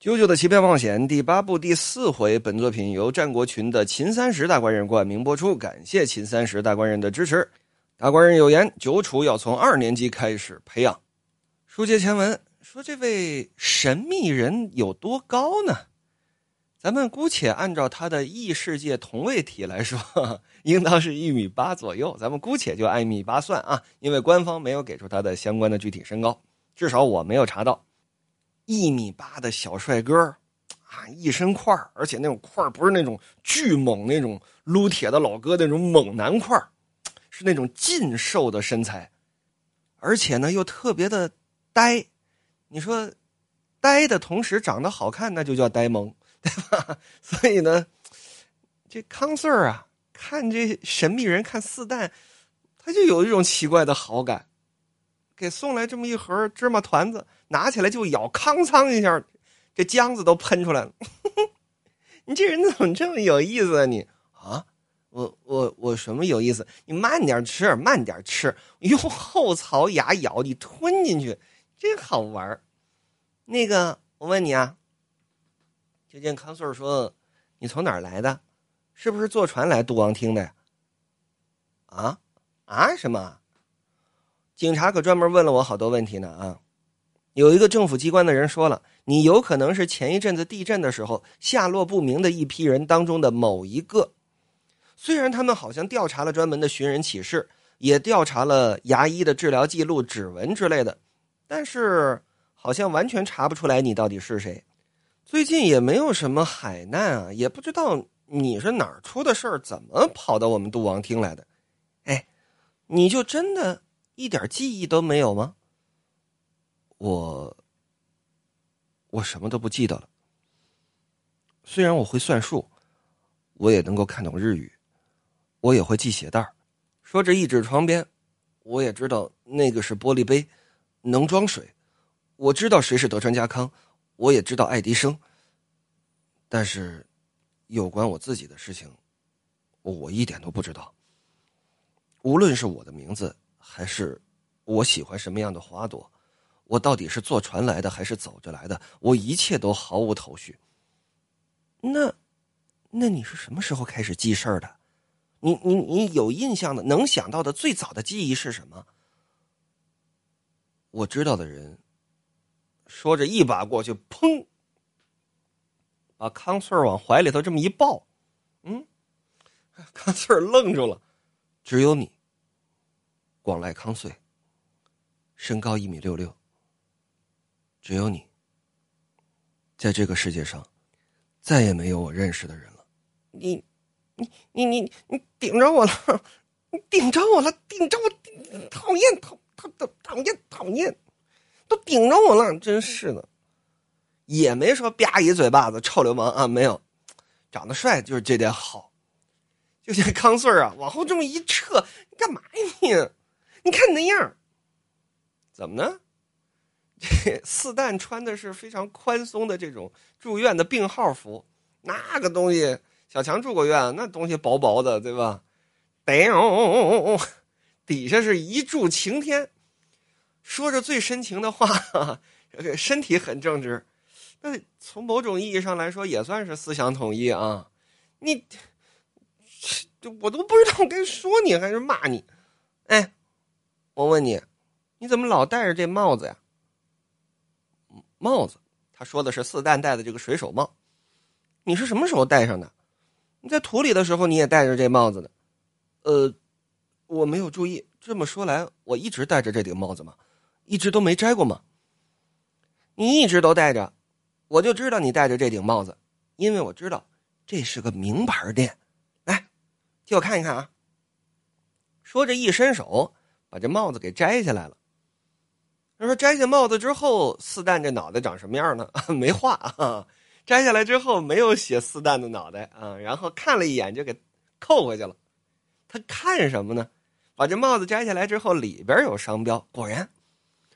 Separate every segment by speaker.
Speaker 1: 啾啾的奇妙冒险第八部第四回，本作品由战国群的秦三十大官人冠名播出，感谢秦三十大官人的支持。大官人有言：九楚要从二年级开始培养。书接前文，说这位神秘人有多高呢？咱们姑且按照他的异世界同位体来说，应当是一米八左右。咱们姑且就按一米八算啊，因为官方没有给出他的相关的具体身高，至少我没有查到。一米八的小帅哥啊，一身块而且那种块不是那种巨猛那种撸铁的老哥那种猛男块是那种劲瘦的身材，而且呢又特别的呆。你说呆的同时长得好看，那就叫呆萌，对吧？所以呢，这康 Sir 啊，看这神秘人看四蛋，他就有一种奇怪的好感。给送来这么一盒芝麻团子，拿起来就咬，康仓一下，这浆子都喷出来了。你这人怎么这么有意思啊？你啊，我我我什么有意思？你慢点吃，慢点吃，用后槽牙咬，你吞进去，真好玩那个，我问你啊，就见康顺说，你从哪儿来的？是不是坐船来杜王厅的呀？啊啊什么？警察可专门问了我好多问题呢啊！有一个政府机关的人说了，你有可能是前一阵子地震的时候下落不明的一批人当中的某一个。虽然他们好像调查了专门的寻人启事，也调查了牙医的治疗记录、指纹之类的，但是好像完全查不出来你到底是谁。最近也没有什么海难啊，也不知道你是哪儿出的事儿，怎么跑到我们杜王厅来的？哎，你就真的？一点记忆都没有吗？我，我什么都不记得了。虽然我会算数，我也能够看懂日语，我也会系鞋带说着一指床边，我也知道那个是玻璃杯，能装水。我知道谁是德川家康，我也知道爱迪生。但是，有关我自己的事情，我一点都不知道。无论是我的名字。还是我喜欢什么样的花朵？我到底是坐船来的还是走着来的？我一切都毫无头绪。那，那你是什么时候开始记事儿的？你你你有印象的、能想到的最早的记忆是什么？我知道的人说着，一把过去，砰，把康翠往怀里头这么一抱。嗯，康翠愣住了，只有你。广濑康穗，身高一米六六。只有你，在这个世界上，再也没有我认识的人了。你，你，你，你，你顶着我了！你顶着我了！顶着我！讨厌，讨讨讨讨厌，讨厌！都顶着我了，真是的。也没说吧一嘴巴子，臭流氓啊！没有，长得帅就是这点好。就像康穗啊，往后这么一撤，你干嘛呀你？你看你那样怎么呢？四蛋穿的是非常宽松的这种住院的病号服，那个东西小强住过院，那东西薄薄的，对吧？哦哦哦哦，底下是一柱擎天，说着最深情的话，身体很正直，那从某种意义上来说也算是思想统一啊。你，我都不知道该说你还是骂你，哎。我问你，你怎么老戴着这帽子呀？帽子，他说的是四蛋戴的这个水手帽。你是什么时候戴上的？你在土里的时候你也戴着这帽子的。呃，我没有注意。这么说来，我一直戴着这顶帽子吗？一直都没摘过吗？你一直都戴着，我就知道你戴着这顶帽子，因为我知道这是个名牌店。来，替我看一看啊。说着一伸手。把这帽子给摘下来了。他说：“摘下帽子之后，四蛋这脑袋长什么样呢？没画啊。摘下来之后，没有写四蛋的脑袋啊。然后看了一眼，就给扣回去了。他看什么呢？把这帽子摘下来之后，里边有商标。果然，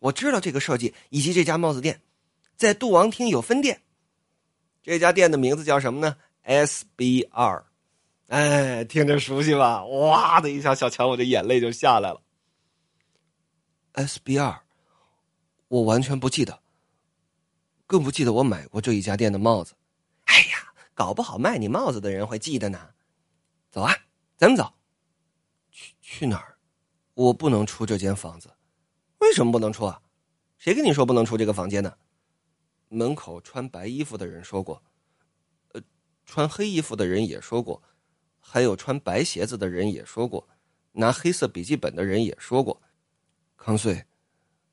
Speaker 1: 我知道这个设计以及这家帽子店，在杜王厅有分店。这家店的名字叫什么呢？SBR。哎，听着熟悉吧？哇的一下，小强，我的眼泪就下来了。” S B R，我完全不记得。更不记得我买过这一家店的帽子。哎呀，搞不好卖你帽子的人会记得呢。走啊，咱们走。去去哪儿？我不能出这间房子。为什么不能出啊？谁跟你说不能出这个房间呢？门口穿白衣服的人说过，呃，穿黑衣服的人也说过，还有穿白鞋子的人也说过，拿黑色笔记本的人也说过。康穗，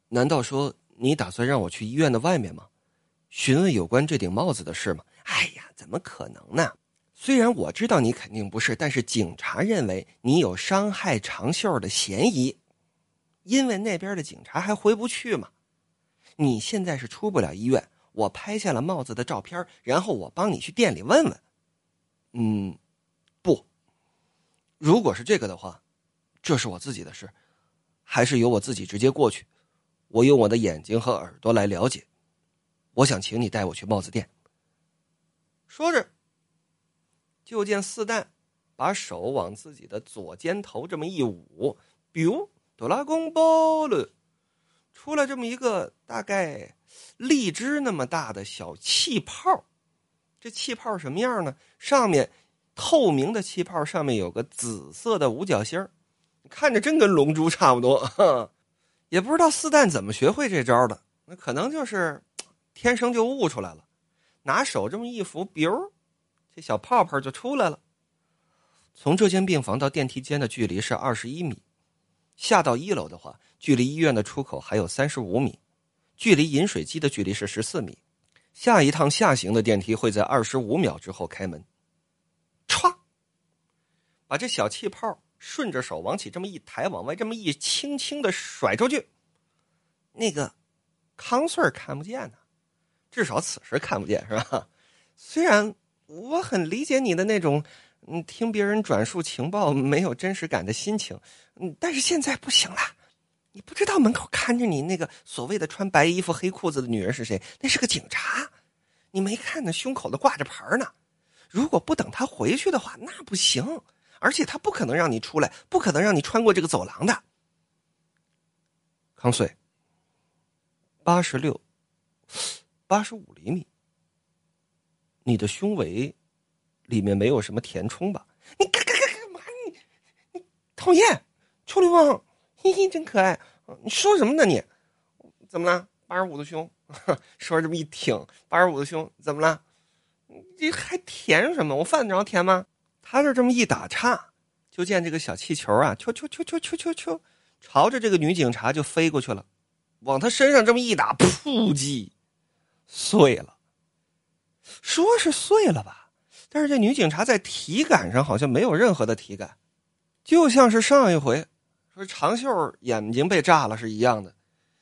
Speaker 1: 难道说你打算让我去医院的外面吗？询问有关这顶帽子的事吗？哎呀，怎么可能呢？虽然我知道你肯定不是，但是警察认为你有伤害长袖的嫌疑，因为那边的警察还回不去嘛。你现在是出不了医院。我拍下了帽子的照片，然后我帮你去店里问问。嗯，不，如果是这个的话，这是我自己的事，还是由我自己直接过去。我用我的眼睛和耳朵来了解。我想请你带我去帽子店。说着，就见四蛋把手往自己的左肩头这么一捂，biu，哆啦公包了，出来这么一个大概。荔枝那么大的小气泡，这气泡什么样呢？上面透明的气泡上面有个紫色的五角星看着真跟龙珠差不多。也不知道四蛋怎么学会这招的，那可能就是天生就悟出来了。拿手这么一扶，biu，这小泡泡就出来了。从这间病房到电梯间的距离是二十一米，下到一楼的话，距离医院的出口还有三十五米。距离饮水机的距离是十四米，下一趟下行的电梯会在二十五秒之后开门。歘，把这小气泡顺着手往起这么一抬，往外这么一轻轻的甩出去。那个康穗看不见呢，至少此时看不见是吧？虽然我很理解你的那种，嗯，听别人转述情报没有真实感的心情，嗯，但是现在不行了。你不知道门口看着你那个所谓的穿白衣服黑裤子的女人是谁？那是个警察。你没看那胸口的挂着牌呢？如果不等他回去的话，那不行。而且他不可能让你出来，不可能让你穿过这个走廊的。康穗，八十六，八十五厘米。你的胸围里面没有什么填充吧？你干干干干嘛？你你讨厌，臭流氓。嘿嘿，真可爱！你说什么呢？你怎么了？八十五的胸，说这么一挺，八十五的胸怎么了？你还甜什么？我犯得着甜吗？他就这么一打岔，就见这个小气球啊，啾啾啾啾啾啾啾，朝着这个女警察就飞过去了，往她身上这么一打，噗叽，碎了。说是碎了吧，但是这女警察在体感上好像没有任何的体感，就像是上一回。说长袖眼睛被炸了是一样的，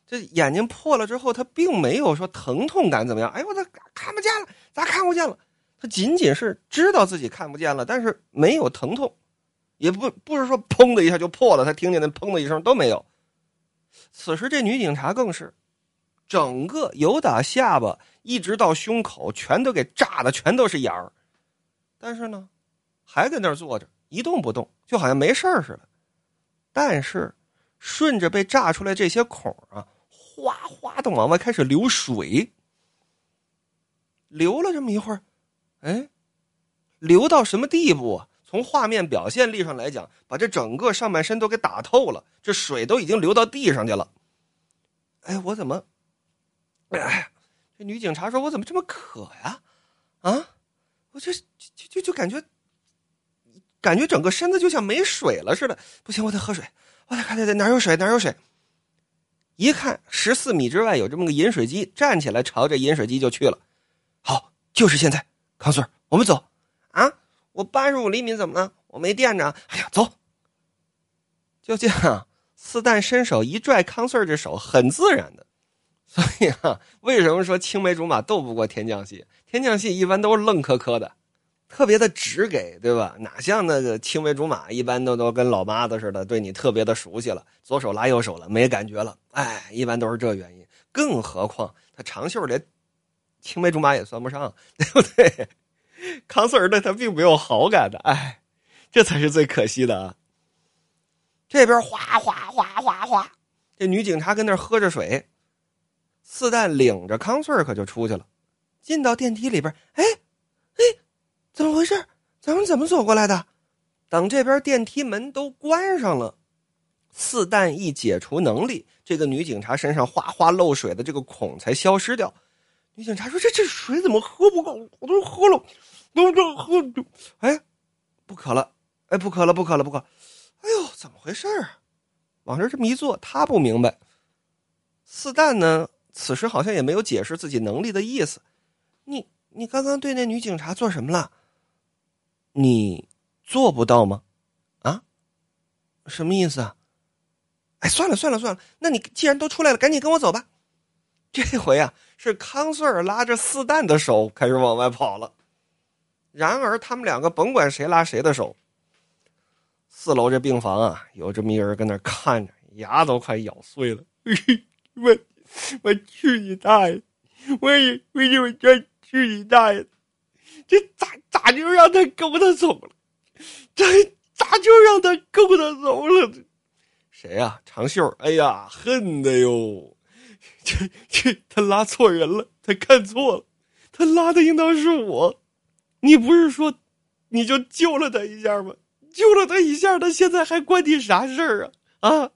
Speaker 1: 这眼睛破了之后，他并没有说疼痛感怎么样？哎呦，我这看不见了，咋看不见了？他仅仅是知道自己看不见了，但是没有疼痛，也不不是说砰的一下就破了，他听见那砰的一声都没有。此时这女警察更是，整个由打下巴一直到胸口全都给炸的全都是眼儿，但是呢，还在那儿坐着一动不动，就好像没事似的。但是，顺着被炸出来这些孔啊，哗哗的往外开始流水。流了这么一会儿，哎，流到什么地步啊？从画面表现力上来讲，把这整个上半身都给打透了，这水都已经流到地上去了。哎，我怎么？哎，这女警察说：“我怎么这么渴呀？啊，我这就就就感觉。”感觉整个身子就像没水了似的，不行，我得喝水，我得看看哪有水，哪有水。一看十四米之外有这么个饮水机，站起来朝着饮水机就去了。好，就是现在，康穗我们走。啊，我八十五厘米怎么了？我没垫着。哎呀，走。就这样，四蛋伸手一拽康穗这手，很自然的。所以啊，为什么说青梅竹马斗不过天降戏？天降戏一般都是愣磕磕的。特别的直给，对吧？哪像那个青梅竹马，一般都都跟老妈子似的，对你特别的熟悉了，左手拉右手了，没感觉了。哎，一般都是这原因。更何况他长袖连青梅竹马也算不上，对不对？康穗儿对他并没有好感的，哎，这才是最可惜的啊。这边哗哗哗哗哗，这女警察跟那喝着水，四蛋领着康顺可就出去了，进到电梯里边，哎，哎，怎么回事？咱们怎么走过来的？等这边电梯门都关上了，四蛋一解除能力，这个女警察身上哗哗漏水的这个孔才消失掉。女警察说：“这这水怎么喝不够？我都喝了，都都喝，哎，不渴了，哎，不渴了，不渴了，不渴。哎呦，怎么回事啊？往这这么一坐，他不明白。四蛋呢？”此时好像也没有解释自己能力的意思。你你刚刚对那女警察做什么了？你做不到吗？啊？什么意思啊？哎，算了算了算了，那你既然都出来了，赶紧跟我走吧。这回啊，是康顺儿拉着四蛋的手开始往外跑了。然而他们两个甭管谁拉谁的手，四楼这病房啊，有这么一人跟那看着，牙都快咬碎了。我。我去你大爷！我也为什么叫去你大爷？这咋咋就让他勾他走了？这咋就让他勾他走了？谁呀？长袖！哎呀，恨的哟！这这他拉错人了，他看错了，他拉的应当是我。你不是说你就救了他一下吗？救了他一下，他现在还关你啥事儿啊？啊？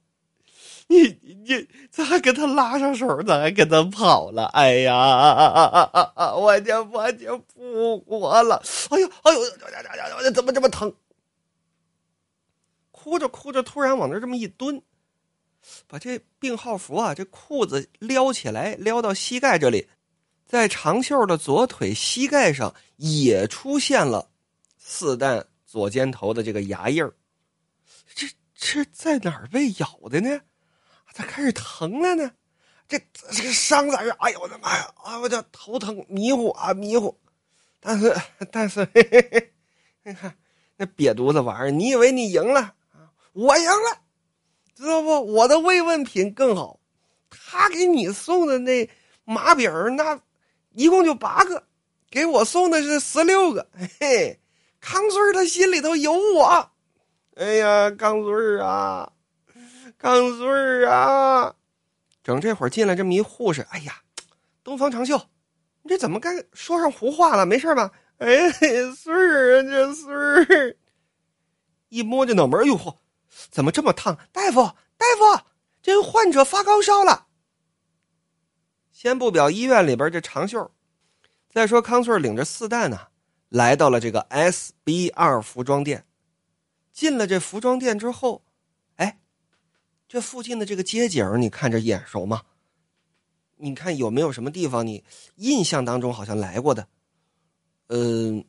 Speaker 1: 你你咋还跟他拉上手？咋还跟他跑了？哎呀，我就我就不活了！哎呦哎呦呀呀呀呀！怎么这么疼？哭着哭着，突然往那这么一蹲，把这病号服啊，这裤子撩起来，撩到膝盖这里，在长袖的左腿膝盖上也出现了四弹左肩头的这个牙印儿。这这在哪儿被咬的呢？咋开始疼了呢？这这个伤在这，哎呦我的妈呀！啊，我这头疼迷糊啊迷糊。但是但是，嘿嘿嘿你看那瘪犊子玩意儿，你以为你赢了啊？我赢了，知道不？我的慰问品更好。他给你送的那麻饼那一共就八个，给我送的是十六个。嘿，康顺他心里头有我。哎呀，康顺啊！康顺啊，整这会儿进来这么一护士，哎呀，东方长袖，你这怎么该说上胡话了？没事吧？哎，顺儿啊，这顺儿，一摸这脑门，哎呦嚯，怎么这么烫？大夫，大夫，这个患者发高烧了。先不表医院里边这长袖，再说康翠领着四蛋呢，来到了这个 S B 二服装店，进了这服装店之后。哎这附近的这个街景，你看着眼熟吗？你看有没有什么地方你印象当中好像来过的？嗯，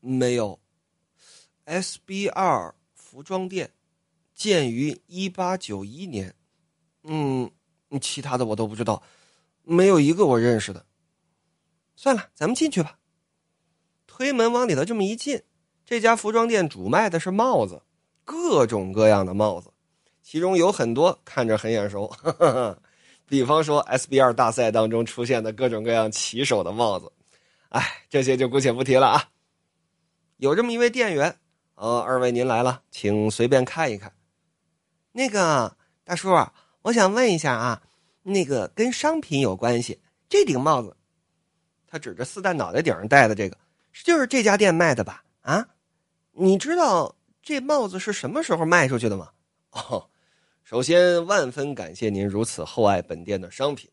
Speaker 1: 没有。S B 二服装店建于一八九一年。嗯，其他的我都不知道，没有一个我认识的。算了，咱们进去吧。推门往里头这么一进，这家服装店主卖的是帽子，各种各样的帽子。其中有很多看着很眼熟，比方说 SBR 大赛当中出现的各种各样骑手的帽子，哎，这些就姑且不提了啊。有这么一位店员，呃，二位您来了，请随便看一看。那个大叔，我想问一下啊，那个跟商品有关系，这顶帽子，他指着四蛋脑袋顶上戴的这个，就是这家店卖的吧？啊，你知道这帽子是什么时候卖出去的吗？哦。首先，万分感谢您如此厚爱本店的商品。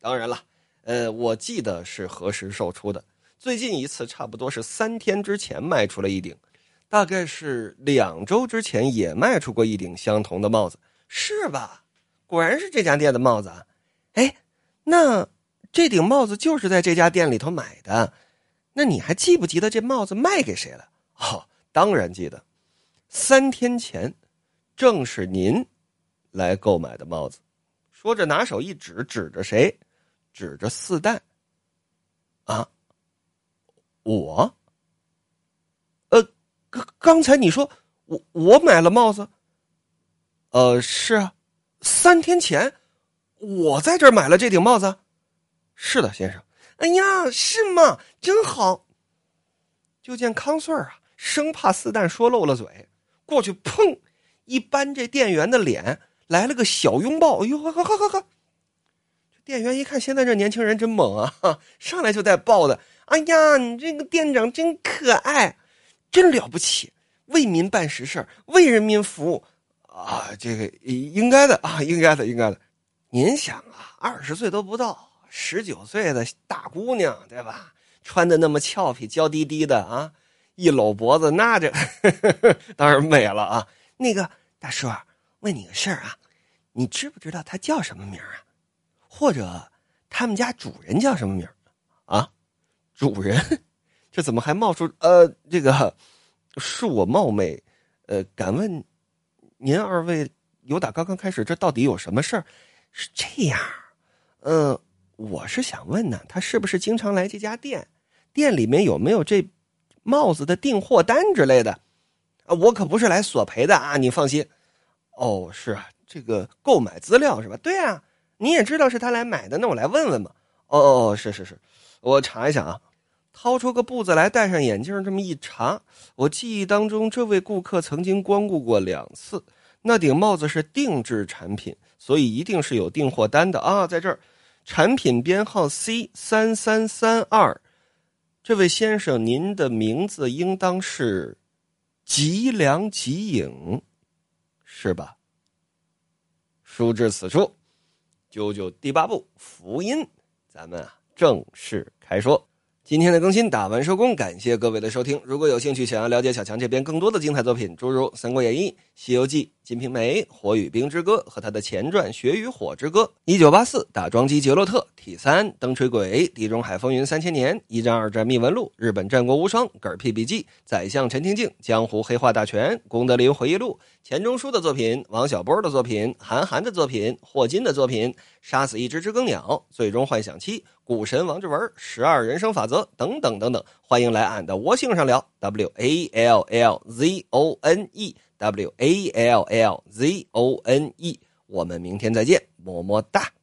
Speaker 1: 当然了，呃，我记得是何时售出的。最近一次差不多是三天之前卖出了一顶，大概是两周之前也卖出过一顶相同的帽子，是吧？果然是这家店的帽子啊！哎，那这顶帽子就是在这家店里头买的。那你还记不记得这帽子卖给谁了？哦，当然记得，三天前正是您。来购买的帽子，说着拿手一指，指着谁？指着四蛋。啊，我？刚才你说我我买了帽子？呃，是啊，三天前我在这儿买了这顶帽子。是的，先生。哎呀，是吗？真好。就见康顺啊，生怕四蛋说漏了嘴，过去砰一扳这店员的脸。来了个小拥抱，哎呦呵呵呵呵呵！店员一看，现在这年轻人真猛啊，上来就带抱的。哎呀，你这个店长真可爱，真了不起，为民办实事，为人民服务啊！这个应该的啊，应该的，应该的。您想啊，二十岁都不到，十九岁的大姑娘，对吧？穿的那么俏皮，娇滴滴的啊，一搂脖子，那这 当然美了啊。那个大叔，问你个事儿啊，你知不知道他叫什么名啊？或者他们家主人叫什么名啊？主人，这怎么还冒出呃？这个恕我冒昧，呃，敢问您二位，有打刚刚开始，这到底有什么事儿？是这样，嗯，我是想问呢，他是不是经常来这家店？店里面有没有这帽子的订货单之类的？啊，我可不是来索赔的啊，你放心。哦，是啊，这个购买资料是吧？对啊，你也知道是他来买的，那我来问问嘛。哦哦哦，是是是，我查一下啊，掏出个布子来，戴上眼镜这么一查，我记忆当中这位顾客曾经光顾过两次，那顶帽子是定制产品，所以一定是有订货单的啊，在这儿，产品编号 C 三三三二。这位先生，您的名字应当是吉良吉影，是吧？书至此处，九九第八部福音，咱们啊正式开说。今天的更新打完收工，感谢各位的收听。如果有兴趣想要了解小强这边更多的精彩作品，诸如《三国演义》《西游记》《金瓶梅》《火与冰之歌》和他的前传《雪与火之歌》，《一九八四》打桩机杰洛特 T 三灯吹鬼《地中海风云三千年》一战二战秘闻录日本战国无双嗝屁笔记宰相陈廷敬江湖黑话大全功德林回忆录钱钟书的作品王小波的作品韩寒的作品霍金的作品杀死一只知更鸟最终幻想七。股神王志文十二人生法则等等等等，欢迎来俺的窝性上聊。W A L L Z O N E W A L L Z O N E，我们明天再见，么么哒。